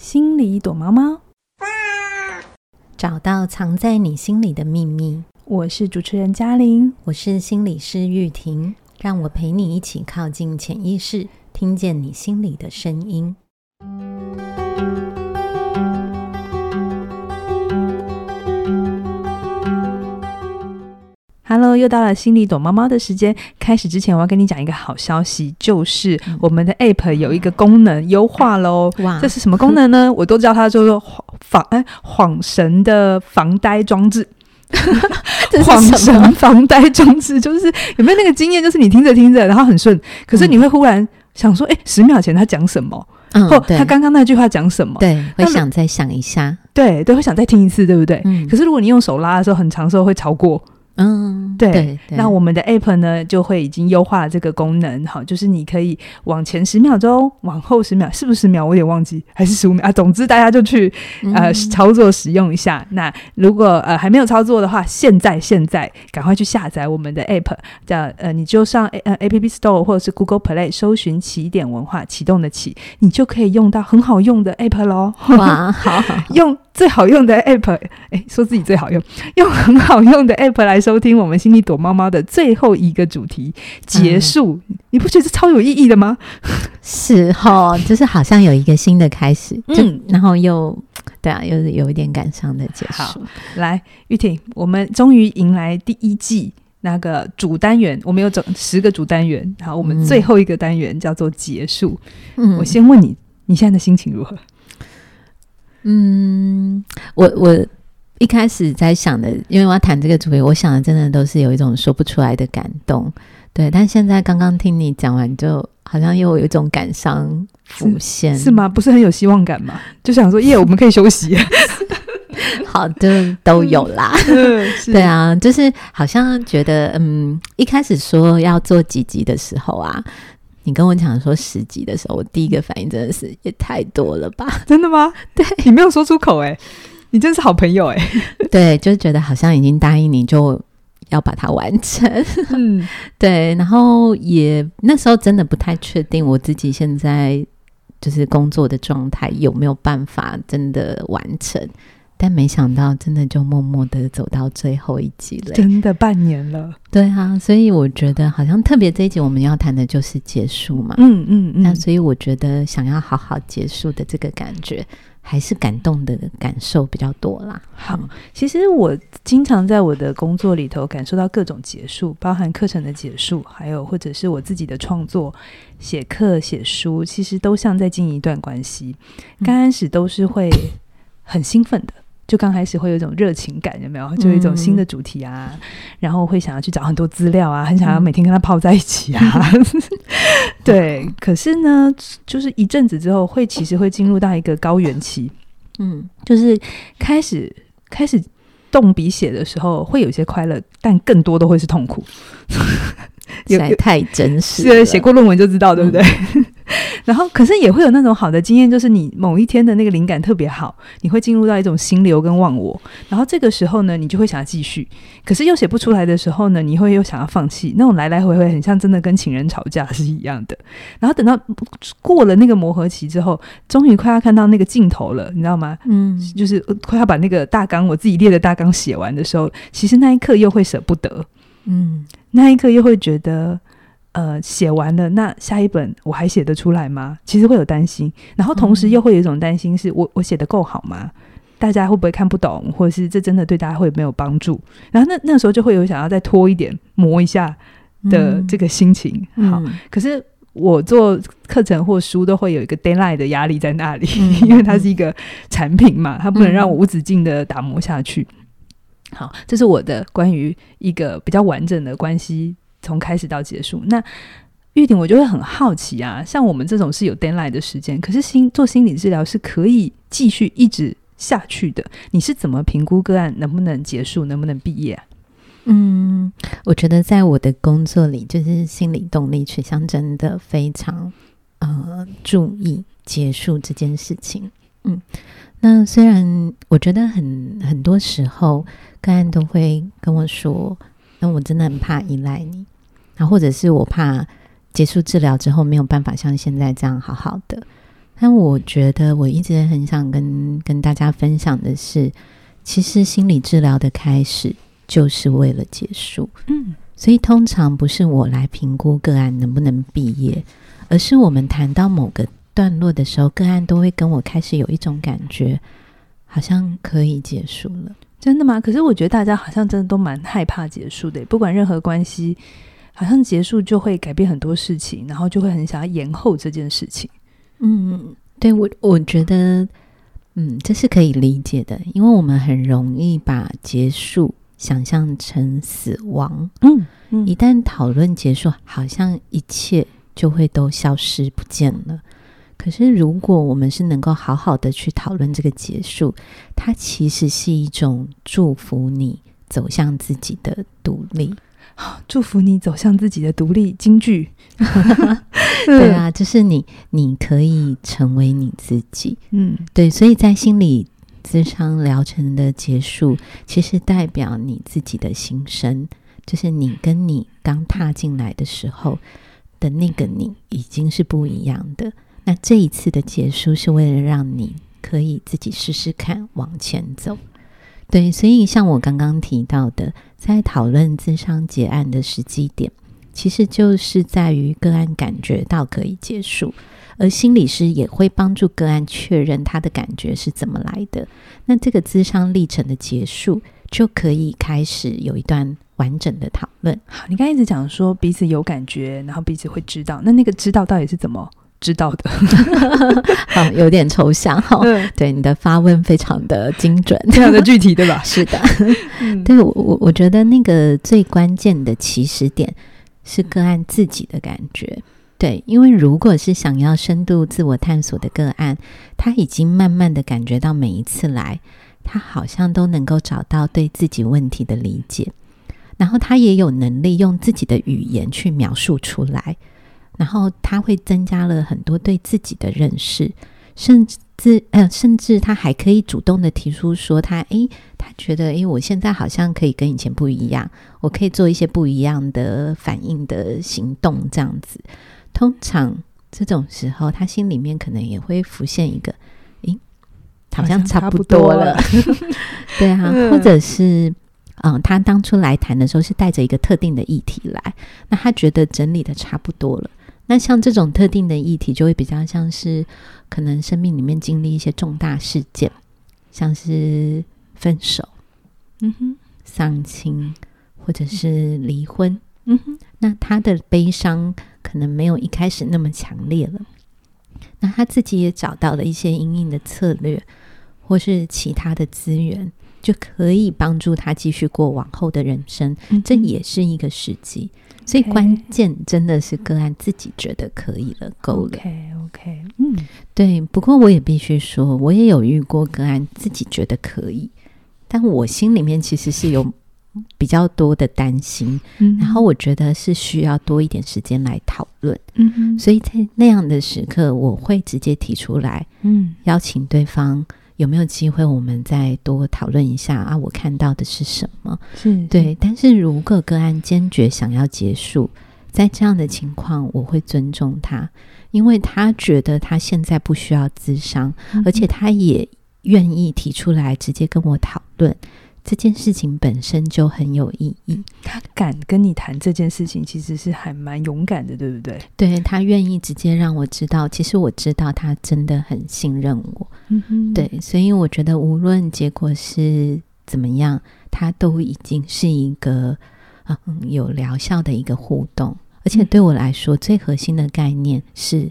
心里躲猫猫，找到藏在你心里的秘密。我是主持人嘉玲，我是心理师玉婷，让我陪你一起靠近潜意识，听见你心里的声音。又到了心里躲猫猫的时间。开始之前，我要跟你讲一个好消息，就是我们的 App 有一个功能优化喽。哇，这是什么功能呢？我都叫它叫做防哎恍神的防呆装置。晃神防呆装置就是有没有那个经验？就是你听着听着，然后很顺，可是你会忽然想说，哎，十秒前他讲什么？嗯，或他刚刚那句话讲什么？对，会想再想一下。对，都会想再听一次，对不对？嗯。可是如果你用手拉的时候，很长时候会超过。嗯，对，对，对，那我们的 App 呢，就会已经优化了这个功能，好，就是你可以往前十秒钟，往后十秒，是不是十秒？我有点忘记，还是十五秒啊？总之大家就去呃操作使用一下。嗯、那如果呃还没有操作的话，现在现在赶快去下载我们的 App，叫呃你就上呃 App Store 或者是 Google Play 搜寻起点文化启动的起，你就可以用到很好用的 App 喽。哇，好，好，用最好用的 App，哎，说自己最好用，用很好用的 App 来。收听我们心里躲猫猫的最后一个主题结束，嗯、你不觉得超有意义的吗？是哈，就是好像有一个新的开始，嗯，然后又对啊，又是有一点感伤的结束。来，玉婷，我们终于迎来第一季那个主单元，我们有整十个主单元，然后我们最后一个单元叫做结束。嗯，我先问你，你现在的心情如何？嗯，我我。一开始在想的，因为我要谈这个主题，我想的真的都是有一种说不出来的感动，对。但现在刚刚听你讲完，就好像又有一种感伤浮现是，是吗？不是很有希望感吗？就想说，耶，我们可以休息。好的，都有啦。对啊，就是好像觉得，嗯，一开始说要做几集的时候啊，你跟我讲说十集的时候，我第一个反应真的是也太多了吧？真的吗？对，你没有说出口哎、欸。你真是好朋友哎、欸，对，就觉得好像已经答应你就要把它完成，嗯，对，然后也那时候真的不太确定我自己现在就是工作的状态有没有办法真的完成，但没想到真的就默默的走到最后一集了，真的半年了，对啊，所以我觉得好像特别这一集我们要谈的就是结束嘛，嗯嗯嗯，那所以我觉得想要好好结束的这个感觉。还是感动的感受比较多啦。好，其实我经常在我的工作里头感受到各种结束，包含课程的结束，还有或者是我自己的创作、写课、写书，其实都像在经营一段关系。刚开始都是会很兴奋的。就刚开始会有一种热情感，有没有？就有一种新的主题啊，嗯、然后会想要去找很多资料啊，很想要每天跟他泡在一起啊。嗯、对，可是呢，就是一阵子之后，会其实会进入到一个高原期，嗯，就是开始开始动笔写的时候，会有一些快乐，但更多都会是痛苦。实在太真实，是写过论文就知道，对不对？嗯 然后，可是也会有那种好的经验，就是你某一天的那个灵感特别好，你会进入到一种心流跟忘我。然后这个时候呢，你就会想要继续，可是又写不出来的时候呢，你会又想要放弃。那种来来回回，很像真的跟情人吵架是一样的。然后等到过了那个磨合期之后，终于快要看到那个尽头了，你知道吗？嗯，就是快要把那个大纲，我自己列的大纲写完的时候，其实那一刻又会舍不得。嗯，那一刻又会觉得。呃，写完了，那下一本我还写得出来吗？其实会有担心，然后同时又会有一种担心，是我我写得够好吗？大家会不会看不懂，或者是这真的对大家会有没有帮助？然后那那时候就会有想要再拖一点磨一下的这个心情。嗯、好，可是我做课程或书都会有一个 deadline 的压力在那里，嗯、因为它是一个产品嘛，它不能让我无止境的打磨下去。好，这是我的关于一个比较完整的关系。从开始到结束，那玉婷，我就会很好奇啊。像我们这种是有 deadline 的时间，可是心做心理治疗是可以继续一直下去的。你是怎么评估个案能不能结束，能不能毕业？嗯，我觉得在我的工作里，就是心理动力取向真的非常呃注意结束这件事情。嗯，那虽然我觉得很很多时候个案都会跟我说。那我真的很怕依赖你，啊，或者是我怕结束治疗之后没有办法像现在这样好好的。但我觉得我一直很想跟跟大家分享的是，其实心理治疗的开始就是为了结束。嗯，所以通常不是我来评估个案能不能毕业，而是我们谈到某个段落的时候，个案都会跟我开始有一种感觉，好像可以结束了。真的吗？可是我觉得大家好像真的都蛮害怕结束的，不管任何关系，好像结束就会改变很多事情，然后就会很想要延后这件事情。嗯，对，我我觉得，嗯，这是可以理解的，因为我们很容易把结束想象成死亡。嗯嗯，一旦讨论结束，好像一切就会都消失不见了。可是，如果我们是能够好好的去讨论这个结束，它其实是一种祝福你走向自己的独立，祝福你走向自己的独立。京剧，对啊，就是你，你可以成为你自己。嗯，对，所以在心理咨商疗程的结束，其实代表你自己的心声，就是你跟你刚踏进来的时候的那个你，已经是不一样的。那这一次的结束是为了让你可以自己试试看往前走，对，所以像我刚刚提到的，在讨论咨商结案的时机点，其实就是在于个案感觉到可以结束，而心理师也会帮助个案确认他的感觉是怎么来的。那这个咨商历程的结束，就可以开始有一段完整的讨论。好，你刚才一直讲说彼此有感觉，然后彼此会知道，那那个知道到底是怎么？知道的，好，有点抽象哈。对，你的发问非常的精准，非常的具体，对吧？是的，对我我我觉得那个最关键的起始点是个案自己的感觉。对，因为如果是想要深度自我探索的个案，他已经慢慢的感觉到每一次来，他好像都能够找到对自己问题的理解，然后他也有能力用自己的语言去描述出来。然后他会增加了很多对自己的认识，甚至呃，甚至他还可以主动的提出说他，他诶，他觉得诶，我现在好像可以跟以前不一样，我可以做一些不一样的反应的行动，这样子。通常这种时候，他心里面可能也会浮现一个，诶，好像差不多了，多了 对啊，或者是嗯，他当初来谈的时候是带着一个特定的议题来，那他觉得整理的差不多了。那像这种特定的议题，就会比较像是可能生命里面经历一些重大事件，像是分手，嗯哼，丧亲，或者是离婚，嗯哼。那他的悲伤可能没有一开始那么强烈了，那他自己也找到了一些因应的策略，或是其他的资源，就可以帮助他继续过往后的人生。嗯。这也是一个时机。所以关键真的是个案自己觉得可以了，够了。OK，OK，嗯，对。不过我也必须说，我也有遇过个案自己觉得可以，但我心里面其实是有比较多的担心。嗯，然后我觉得是需要多一点时间来讨论。嗯哼，所以在那样的时刻，我会直接提出来，嗯，邀请对方。有没有机会我们再多讨论一下啊？我看到的是什么？是对，但是如果个案坚决想要结束，在这样的情况，我会尊重他，因为他觉得他现在不需要咨商，嗯、而且他也愿意提出来直接跟我讨论。这件事情本身就很有意义。他敢跟你谈这件事情，其实是还蛮勇敢的，对不对？对，他愿意直接让我知道，其实我知道他真的很信任我。嗯哼，对，所以我觉得无论结果是怎么样，他都已经是一个嗯有疗效的一个互动。而且对我来说，最核心的概念是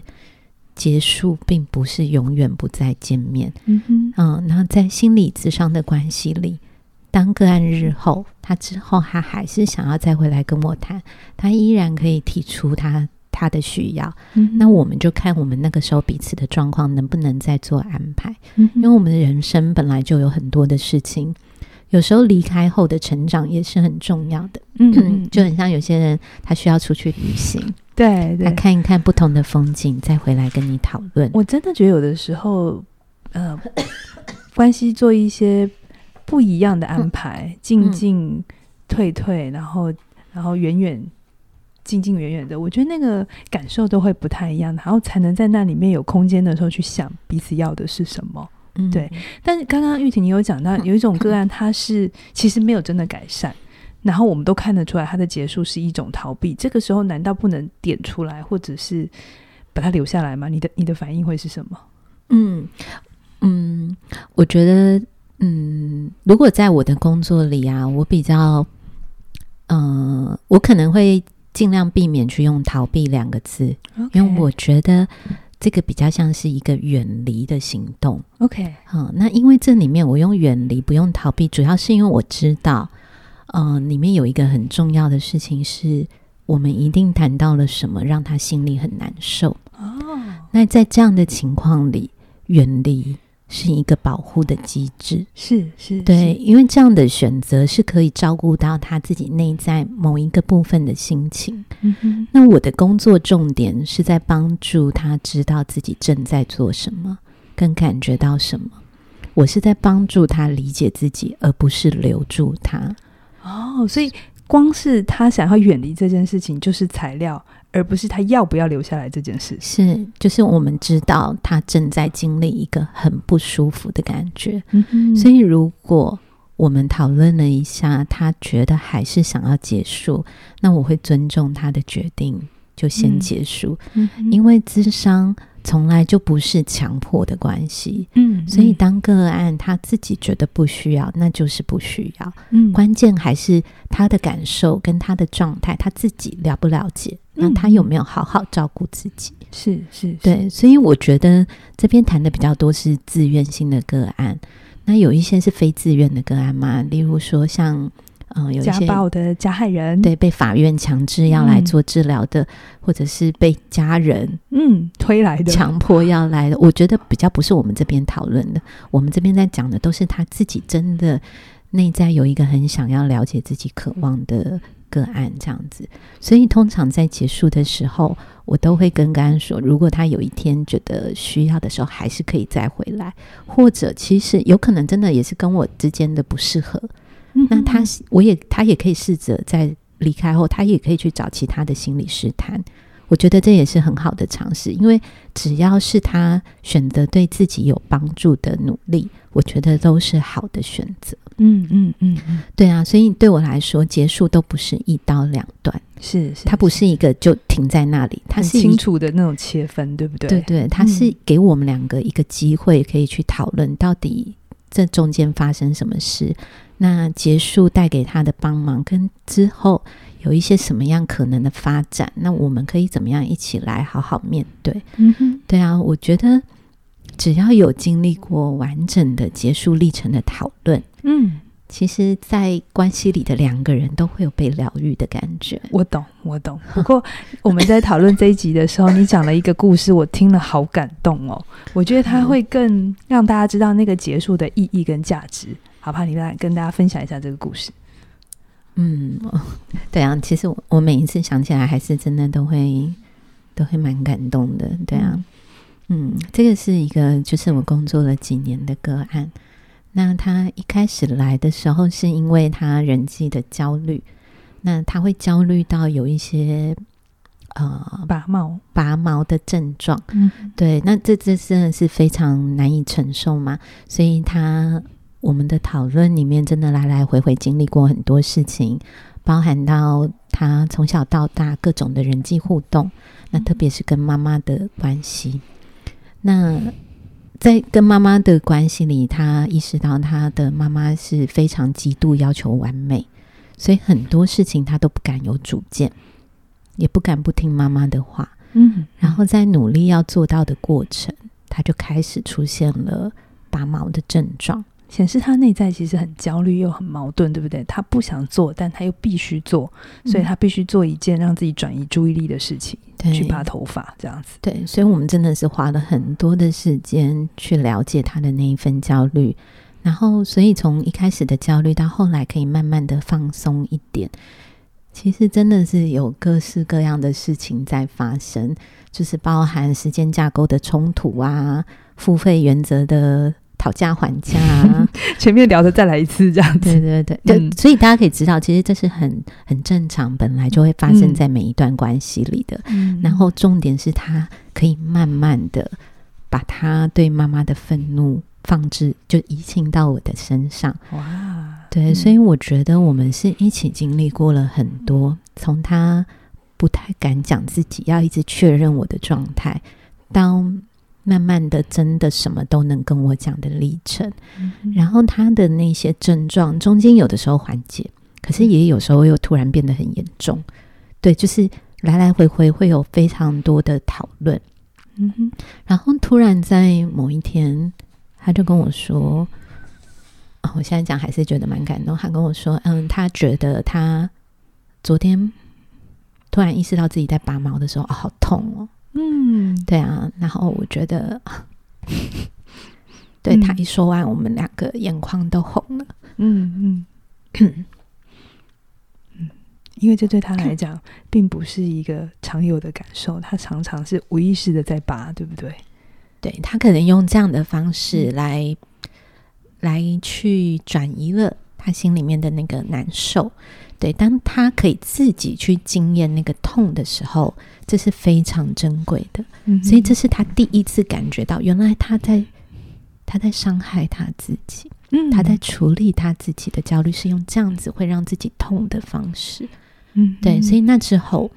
结束，并不是永远不再见面。嗯哼，嗯，然后在心理咨商的关系里。当个案日后，他之后他还是想要再回来跟我谈，他依然可以提出他他的需要。嗯，那我们就看我们那个时候彼此的状况能不能再做安排。嗯，因为我们的人生本来就有很多的事情，有时候离开后的成长也是很重要的。嗯，就很像有些人他需要出去旅行，对，对，他看一看不同的风景，再回来跟你讨论。我真的觉得有的时候，呃，关系做一些。不一样的安排，进进退退，然后然后远远近近远远的，我觉得那个感受都会不太一样，然后才能在那里面有空间的时候去想彼此要的是什么。嗯，对。但是刚刚玉婷你有讲到有一种个案，它是其实没有真的改善，然后我们都看得出来，它的结束是一种逃避。这个时候难道不能点出来，或者是把它留下来吗？你的你的反应会是什么？嗯嗯，我觉得。嗯，如果在我的工作里啊，我比较，嗯、呃，我可能会尽量避免去用“逃避”两个字，Okay. 因为我觉得这个比较像是一个远离的行动。OK，好，那因为这里面我用远离，不用逃避，主要是因为我知道，嗯、呃，里面有一个很重要的事情是，我们一定谈到了什么，让他心里很难受。哦，oh. 那在这样的情况里，远离。是一个保护的机制，是是，对，因为这样的选择是可以照顾到他自己内在某一个部分的心情。嗯哼，那我的工作重点是在帮助他知道自己正在做什么，跟感觉到什么。我是在帮助他理解自己，而不是留住他。哦，所以光是他想要远离这件事情，就是材料。而不是他要不要留下来这件事，是就是我们知道他正在经历一个很不舒服的感觉，嗯，所以如果我们讨论了一下，他觉得还是想要结束，那我会尊重他的决定，就先结束，因为智商。从来就不是强迫的关系，嗯，所以当个案他自己觉得不需要，那就是不需要，嗯，关键还是他的感受跟他的状态，他自己了不了解，那他有没有好好照顾自己？是是，对，所以我觉得这边谈的比较多是自愿性的个案，那有一些是非自愿的个案嘛，例如说像。嗯，有一些家暴的加害人，对，被法院强制要来做治疗的，嗯、或者是被家人嗯推来的，强迫要来的。我觉得比较不是我们这边讨论的，我们这边在讲的都是他自己真的内在有一个很想要了解自己、渴望的个案这样子。所以通常在结束的时候，我都会跟个案说，如果他有一天觉得需要的时候，还是可以再回来，或者其实有可能真的也是跟我之间的不适合。那他，我也，他也可以试着在离开后，他也可以去找其他的心理师谈。我觉得这也是很好的尝试，因为只要是他选择对自己有帮助的努力，我觉得都是好的选择。嗯嗯嗯嗯，对啊，所以对我来说，结束都不是一刀两断，是，是，它不是一个就停在那里，它是清楚的那种切分，对不对？对对，它是给我们两个一个机会，可以去讨论到底这中间发生什么事。那结束带给他的帮忙，跟之后有一些什么样可能的发展，那我们可以怎么样一起来好好面对？嗯哼，对啊，我觉得只要有经历过完整的结束历程的讨论，嗯，其实，在关系里的两个人都会有被疗愈的感觉。我懂，我懂。不过我们在讨论这一集的时候，你讲了一个故事，我听了好感动哦。我觉得它会更让大家知道那个结束的意义跟价值。好吧，你来跟大家分享一下这个故事。嗯，对啊，其实我我每一次想起来，还是真的都会都会蛮感动的。对啊，嗯，这个是一个就是我工作了几年的个案。那他一开始来的时候，是因为他人际的焦虑，那他会焦虑到有一些呃拔毛拔毛的症状。嗯，对，那这这真的是非常难以承受嘛，所以他。我们的讨论里面，真的来来回回经历过很多事情，包含到他从小到大各种的人际互动，那特别是跟妈妈的关系。那在跟妈妈的关系里，他意识到他的妈妈是非常极度要求完美，所以很多事情他都不敢有主见，也不敢不听妈妈的话。嗯，然后在努力要做到的过程，他就开始出现了拔毛的症状。显示他内在其实很焦虑又很矛盾，对不对？他不想做，但他又必须做，所以他必须做一件让自己转移注意力的事情，对去拔头发这样子。对，所以我们真的是花了很多的时间去了解他的那一份焦虑，然后，所以从一开始的焦虑到后来可以慢慢的放松一点，其实真的是有各式各样的事情在发生，就是包含时间架构的冲突啊，付费原则的。讨价还价啊，前面聊的再来一次这样子。对对对，所以大家可以知道，其实这是很很正常，本来就会发生在每一段关系里的。嗯，然后重点是他可以慢慢的把他对妈妈的愤怒放置，就移情到我的身上。哇，对，所以我觉得我们是一起经历过了很多，从他不太敢讲自己，要一直确认我的状态，到。慢慢的，真的什么都能跟我讲的历程，嗯，然后他的那些症状中间有的时候缓解，可是也有时候又突然变得很严重。对，就是来来回回会有非常多的讨论。嗯哼，然后突然在某一天，他就跟我说：“哦，我现在讲还是觉得蛮感动。”他跟我说：“嗯，他觉得他昨天突然意识到自己在拔毛的时候，哦，好痛哦。”嗯，对啊，然后我觉得，对、嗯、他一说完，我们两个眼眶都红了。嗯嗯嗯，因为这对他来讲，并不是一个常有的感受，他常常是无意识的在拔，对不对？对，他可能用这样的方式来、嗯、来去转移了他心里面的那个难受。对，当他可以自己去经验那个痛的时候，这是非常珍贵的。嗯，所以这是他第一次感觉到，原来他在他在伤害他自己。嗯，他在处理他自己的焦虑，是用这样子会让自己痛的方式。嗯，对，所以那之后，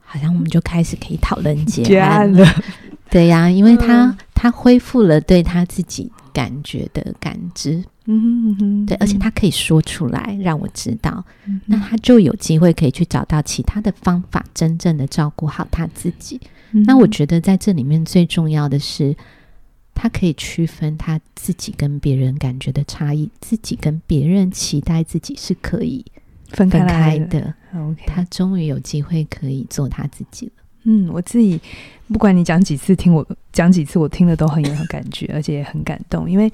好像我们就开始可以讨论结案了。对呀，因为他、嗯、他恢复了对他自己感觉的感知。嗯哼嗯哼，对，而且他可以说出来让我知道，嗯，那他就有机会可以去找到其他的方法，真正的照顾好他自己。嗯。那我觉得在这里面最重要的是，他可以区分他自己跟别人感觉的差异，自己跟别人期待自己是可以分开的。分开的 OK，他终于有机会可以做他自己了。嗯，我自己不管你讲几次，听我讲几次，我听了都很有 感觉，而且也很感动，因为。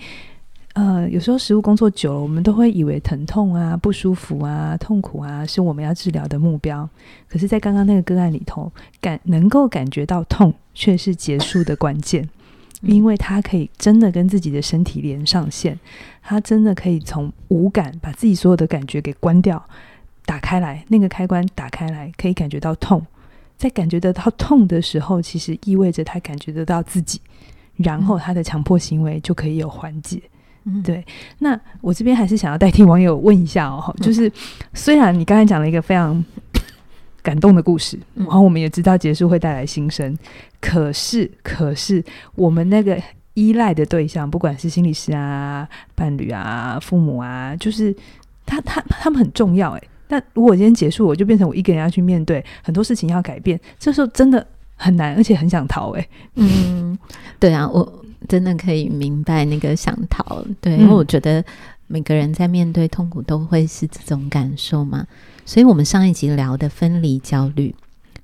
呃，有时候食物工作久了，我们都会以为疼痛啊、不舒服啊、痛苦啊是我们要治疗的目标。可是，在刚刚那个个案里头，感能够感觉到痛，却是结束的关键，因为他可以真的跟自己的身体连上线，他真的可以从无感把自己所有的感觉给关掉，打开来，那个开关打开来，可以感觉到痛。在感觉得到痛的时候，其实意味着他感觉得到自己，然后他的强迫行为就可以有缓解。嗯，对。那我这边还是想要代替网友问一下哦，就是虽然你刚才讲了一个非常感动的故事，然后我们也知道结束会带来新生，可是，可是我们那个依赖的对象，不管是心理师啊、伴侣啊、父母啊，就是他他他们很重要诶。那如果今天结束，我就变成我一个人要去面对很多事情要改变，这时候真的很难，而且很想逃诶。嗯，对啊，我。真的可以明白那个想逃，对，因为我觉得每个人在面对痛苦都会是这种感受嘛。所以，我们上一集聊的分离焦虑，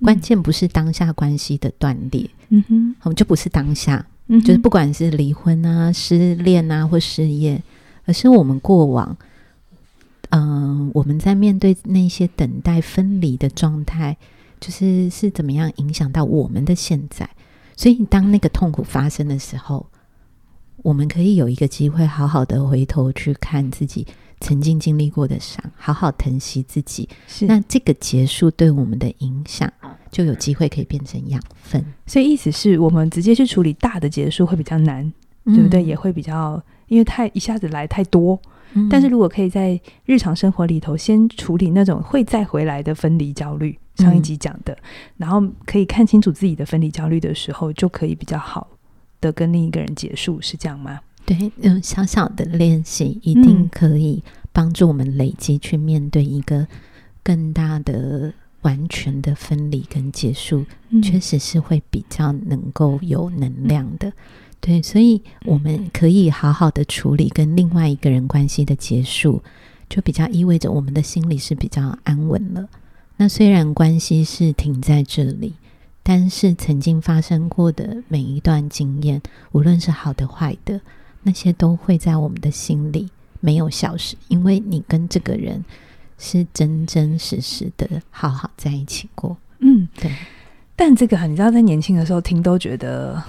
关键不是当下关系的断裂，嗯哼，我们就不是当下，嗯，就是不管是离婚啊、失恋啊或失业，而是我们过往，嗯、呃，我们在面对那些等待分离的状态，就是是怎么样影响到我们的现在。所以，当那个痛苦发生的时候，我们可以有一个机会，好好的回头去看自己曾经经历过的伤，好好疼惜自己。是，那这个结束对我们的影响，就有机会可以变成养分。所以，意思是我们直接去处理大的结束会比较难，嗯、对不对？也会比较，因为太一下子来太多。嗯、但是如果可以在日常生活里头先处理那种会再回来的分离焦虑。上一集讲的、嗯，然后可以看清楚自己的分离焦虑的时候，就可以比较好的跟另一个人结束，是这样吗？对，嗯，小小的练习一定可以帮助我们累积去面对一个更大的、完全的分离跟结束，嗯、确实是会比较能够有能量的。对，所以我们可以好好的处理跟另外一个人关系的结束，就比较意味着我们的心里是比较安稳了。那虽然关系是停在这里，但是曾经发生过的每一段经验，无论是好的坏的，那些都会在我们的心里没有消失，因为你跟这个人是真真实实的好好在一起过。嗯，对。但这个你知道，在年轻的时候听都觉得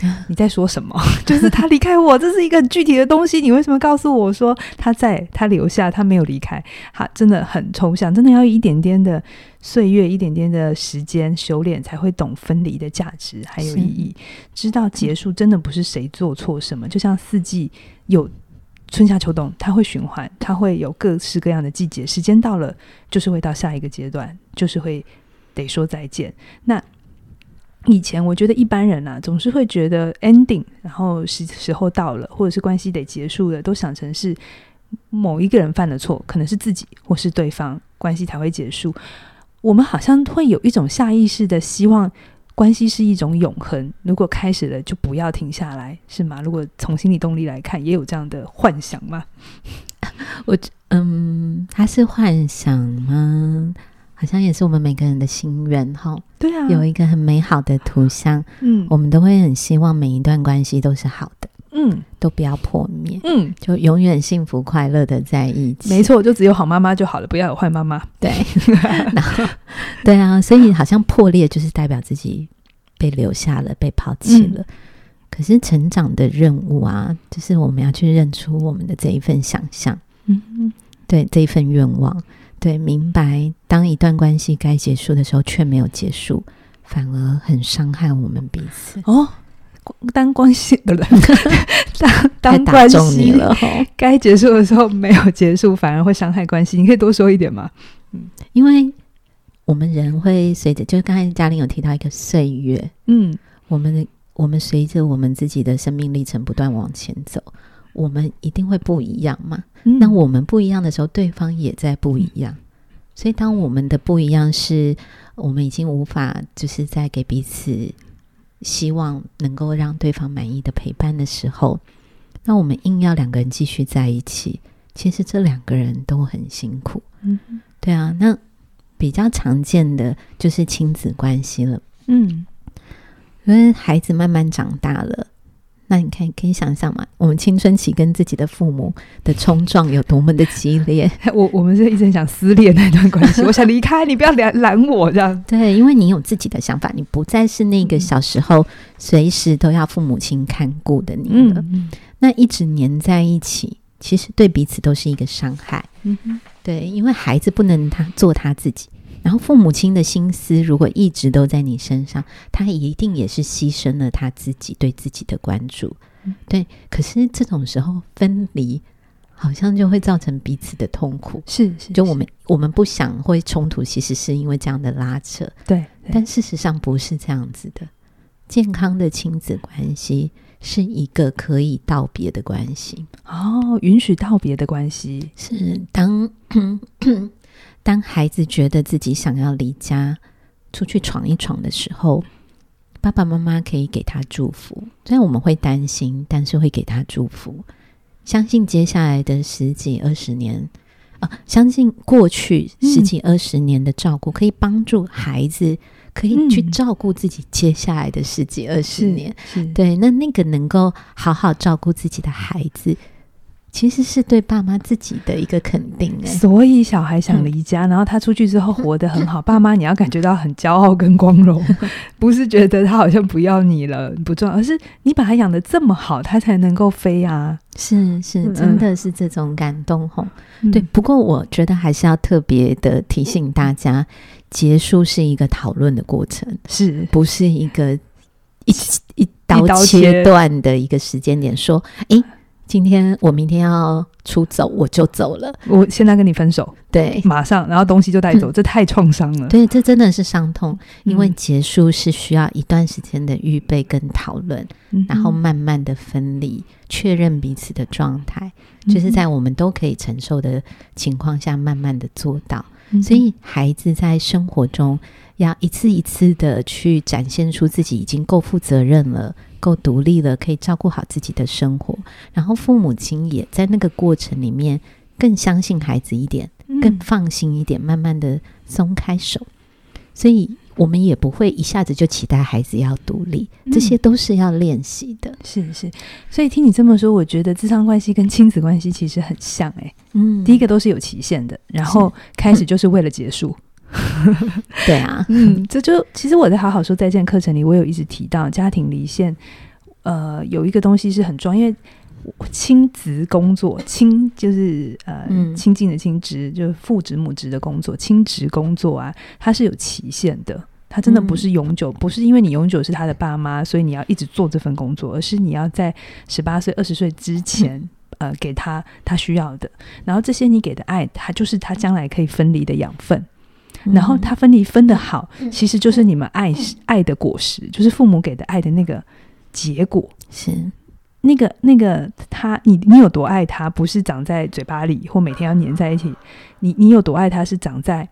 你在说什么？就是他离开我，这是一个很具体的东西。你为什么告诉我说他在，他留下，他没有离开？他真的很抽象，真的要一点点的岁月，一点点的时间修炼，才会懂分离的价值还有意义。知道结束真的不是谁做错什么，就像四季有春夏秋冬，它会循环，它会有各式各样的季节。时间到了，就是会到下一个阶段，就是会得说再见。那。以前我觉得一般人啊，总是会觉得 ending，然后时时候到了，或者是关系得结束了，都想成是某一个人犯了错，可能是自己或是对方，关系才会结束。我们好像会有一种下意识的希望，关系是一种永恒，如果开始了就不要停下来，是吗？如果从心理动力来看，也有这样的幻想吗？我嗯，他是幻想吗？好像也是我们每个人的心愿哈，对啊，有一个很美好的图像，嗯，我们都会很希望每一段关系都是好的，嗯，都不要破灭，嗯，就永远幸福快乐的在一起。没错，就只有好妈妈就好了，不要有坏妈妈。对，然后对啊，所以好像破裂就是代表自己被留下了，被抛弃了。嗯，可是成长的任务啊，就是我们要去认出我们的这一份想象，嗯嗯，对，这一份愿望。对，明白。当一段关系该结束的时候，却没有结束，反而很伤害我们彼此。哦，当关系的人，当 当关系该结束的时候没有结束，反而会伤害关系。你可以多说一点吗？嗯，因为我们人会随着，就是刚才嘉玲有提到一个岁月，嗯，我们我们随着我们自己的生命历程不断往前走。我们一定会不一样嘛？嗯、那我们不一样的时候，对方也在不一样。所以，当我们的不一样是我们已经无法，就是在给彼此希望能够让对方满意的陪伴的时候，那我们硬要两个人继续在一起，其实这两个人都很辛苦。嗯，对啊。那比较常见的就是亲子关系了。嗯，因为孩子慢慢长大了。那你看，可以想象嘛？我们青春期跟自己的父母的冲撞有多么的激烈？我我们是一直想撕裂那段关系，我想离开，你不要拦拦我这样。对，因为你有自己的想法，你不再是那个小时候随时都要父母亲看顾的你了。嗯、那一直黏在一起，其实对彼此都是一个伤害。嗯哼，对，因为孩子不能他做他自己。然后父母亲的心思如果一直都在你身上，他一定也是牺牲了他自己对自己的关注，嗯、对。可是这种时候分离，好像就会造成彼此的痛苦。是是，就我们我们不想会冲突，其实是因为这样的拉扯。对，对，但事实上不是这样子的。健康的亲子关系是一个可以道别的关系。哦，允许道别的关系是当。当孩子觉得自己想要离家出去闯一闯的时候，爸爸妈妈可以给他祝福。虽然我们会担心，但是会给他祝福。相信接下来的十几二十年啊，相信过去十几二十年的照顾，可以帮助孩子可以去照顾自己接下来的十几二十年。对，那那个能够好好照顾自己的孩子。其实是对爸妈自己的一个肯定，欸，所以小孩想离家，嗯、然后他出去之后活得很好，嗯、爸妈你要感觉到很骄傲跟光荣，不是觉得他好像不要你了不重要，而是你把他养得这么好，他才能够飞啊！是是，真的是这种感动吼。嗯、对，不过我觉得还是要特别的提醒大家，结束是一个讨论的过程，是不是一个一一刀切断的一个时间点？说，诶。今天我明天要出走，我就走了。我现在跟你分手，对，马上，然后东西就带走，嗯、这太创伤了。对，这真的是伤痛，因为结束是需要一段时间的预备跟讨论，嗯、然后慢慢的分离，确认彼此的状态，嗯、就是在我们都可以承受的情况下，慢慢的做到。嗯、所以，孩子在生活中要一次一次的去展现出自己已经够负责任了。够独立了，可以照顾好自己的生活，然后父母亲也在那个过程里面更相信孩子一点，嗯、更放心一点，慢慢的松开手，所以我们也不会一下子就期待孩子要独立，嗯、这些都是要练习的。是是，所以听你这么说，我觉得智商关系跟亲子关系其实很像诶。嗯，第一个都是有期限的，然后开始就是为了结束。对啊，嗯，这就其实我在好好说再见课程里，我有一直提到家庭离线，呃，有一个东西是很重要，因为亲职工作，亲就是呃亲近的亲职，就是父职母职的工作，亲职工作啊，它是有期限的。他真的不是永久，不是因为你永久是他的爸妈，所以你要一直做这份工作，而是你要在十八岁、二十岁之前，呃，给他他需要的。然后这些你给的爱，他就是他将来可以分离的养分。然后他分离分得好，其实就是你们爱爱的果实，就是父母给的爱的那个结果。是那个那个他，你你有多爱他，不是长在嘴巴里或每天要黏在一起，你你有多爱他，是长在。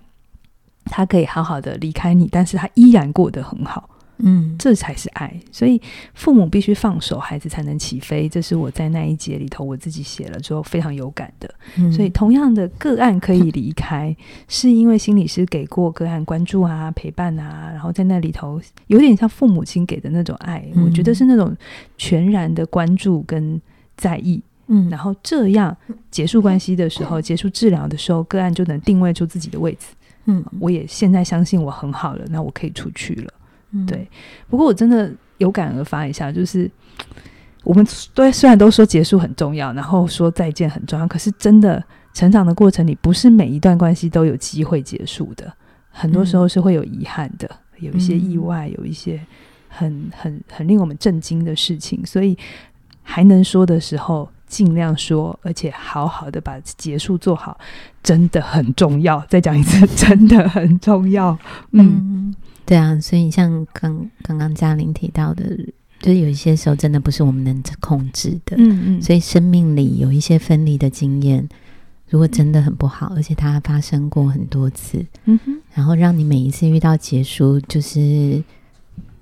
他可以好好的离开你，但是他依然过得很好，嗯，这才是爱。所以父母必须放手，孩子才能起飞。这是我在那一节里头我自己写了之后非常有感的。嗯、所以同样的个案可以离开，是因为心理师给过个案关注啊、陪伴啊，然后在那里头有点像父母亲给的那种爱，嗯、我觉得是那种全然的关注跟在意。嗯，然后这样结束关系的时候，结束治疗的时候，个案就能定位出自己的位置。嗯，我也现在相信我很好了，那我可以出去了。嗯、对，不过我真的有感而发一下，就是 我们对虽然都说结束很重要，然后说再见很重要，可是真的成长的过程里，不是每一段关系都有机会结束的，很多时候是会有遗憾的，有一些意外，有一些很很很令我们震惊的事情，所以还能说的时候。尽量说，而且好好的把结束做好，真的很重要。再讲一次，真的很重要。嗯，嗯，对啊，所以像刚刚刚嘉玲提到的，就是有一些时候真的不是我们能控制的。嗯嗯，所以生命里有一些分离的经验，如果真的很不好，而且它发生过很多次，嗯哼，然后让你每一次遇到结束，就是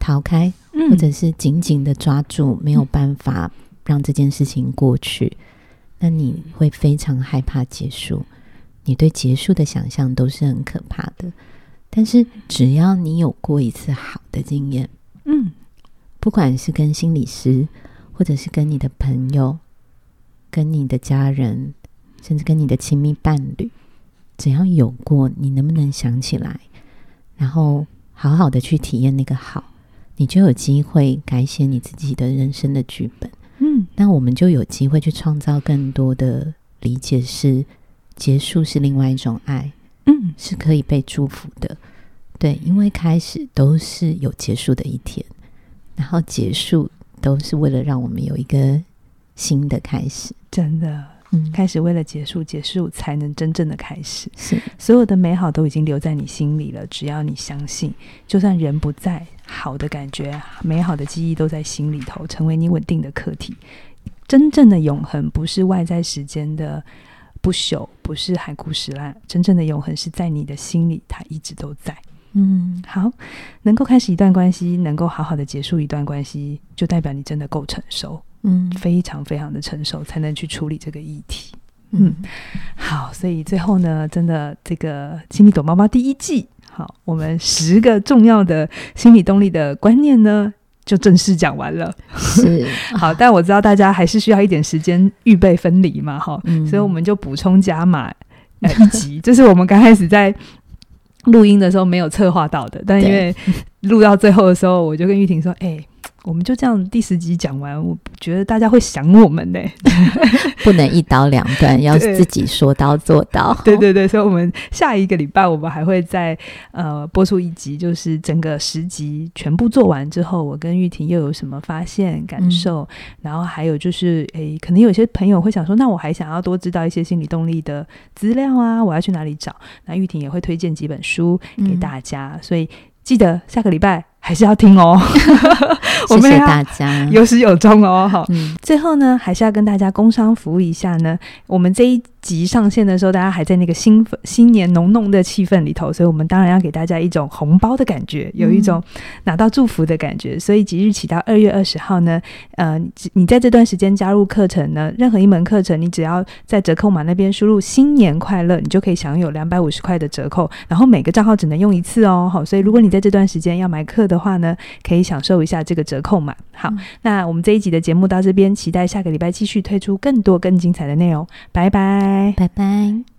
逃开，嗯、或者是紧紧的抓住，没有办法。让这件事情过去，那你会非常害怕结束。你对结束的想象都是很可怕的。但是只要你有过一次好的经验，嗯，不管是跟心理师，或者是跟你的朋友、跟你的家人，甚至跟你的亲密伴侣，只要有过，你能不能想起来，然后好好的去体验那个好，你就有机会改写你自己的人生的剧本。嗯，那我们就有机会去创造更多的理解，是结束是另外一种爱，嗯，是可以被祝福的，对，因为开始都是有结束的一天，然后结束都是为了让我们有一个新的开始，真的，嗯，开始为了结束，结束才能真正的开始，是所有的美好都已经留在你心里了，只要你相信，就算人不在。好的感觉，美好的记忆都在心里头，成为你稳定的课题。真正的永恒不是外在时间的不朽，不是海枯石烂。真正的永恒是在你的心里，它一直都在。嗯，好，能够开始一段关系，能够好好的结束一段关系，就代表你真的够成熟。嗯，非常非常的成熟，才能去处理这个议题。嗯，好，所以最后呢，真的这个《亲密躲猫猫》第一季。好，我们十个重要的心理动力的观念呢，就正式讲完了。是 好，但我知道大家还是需要一点时间预备分离嘛，哈、嗯，所以我们就补充加码呃一集，这是我们刚开始在录音的时候没有策划到的，但因为录到最后的时候，我就跟玉婷说，哎、欸。我们就这样第十集讲完，我觉得大家会想我们呢，不能一刀两断，要自己说到做到。对对对，所以我们下一个礼拜我们还会再呃播出一集，就是整个十集全部做完之后，我跟玉婷又有什么发现感受，嗯、然后还有就是诶，可能有些朋友会想说，那我还想要多知道一些心理动力的资料啊，我要去哪里找？那玉婷也会推荐几本书给大家，嗯、所以记得下个礼拜。还是要听哦，谢谢大家，有始有终哦。好，嗯、最后呢，还是要跟大家工商服务一下呢。我们这一集上线的时候，大家还在那个新新年浓浓的气氛里头，所以我们当然要给大家一种红包的感觉，有一种拿到祝福的感觉。嗯、所以即日起到二月二十号呢，呃，你在这段时间加入课程呢，任何一门课程，你只要在折扣码那边输入“新年快乐”，你就可以享有两百五十块的折扣。然后每个账号只能用一次哦。好，所以如果你在这段时间要买课的，的话呢，可以享受一下这个折扣码。好，嗯、那我们这一集的节目到这边，期待下个礼拜继续推出更多更精彩的内容。拜拜，拜拜。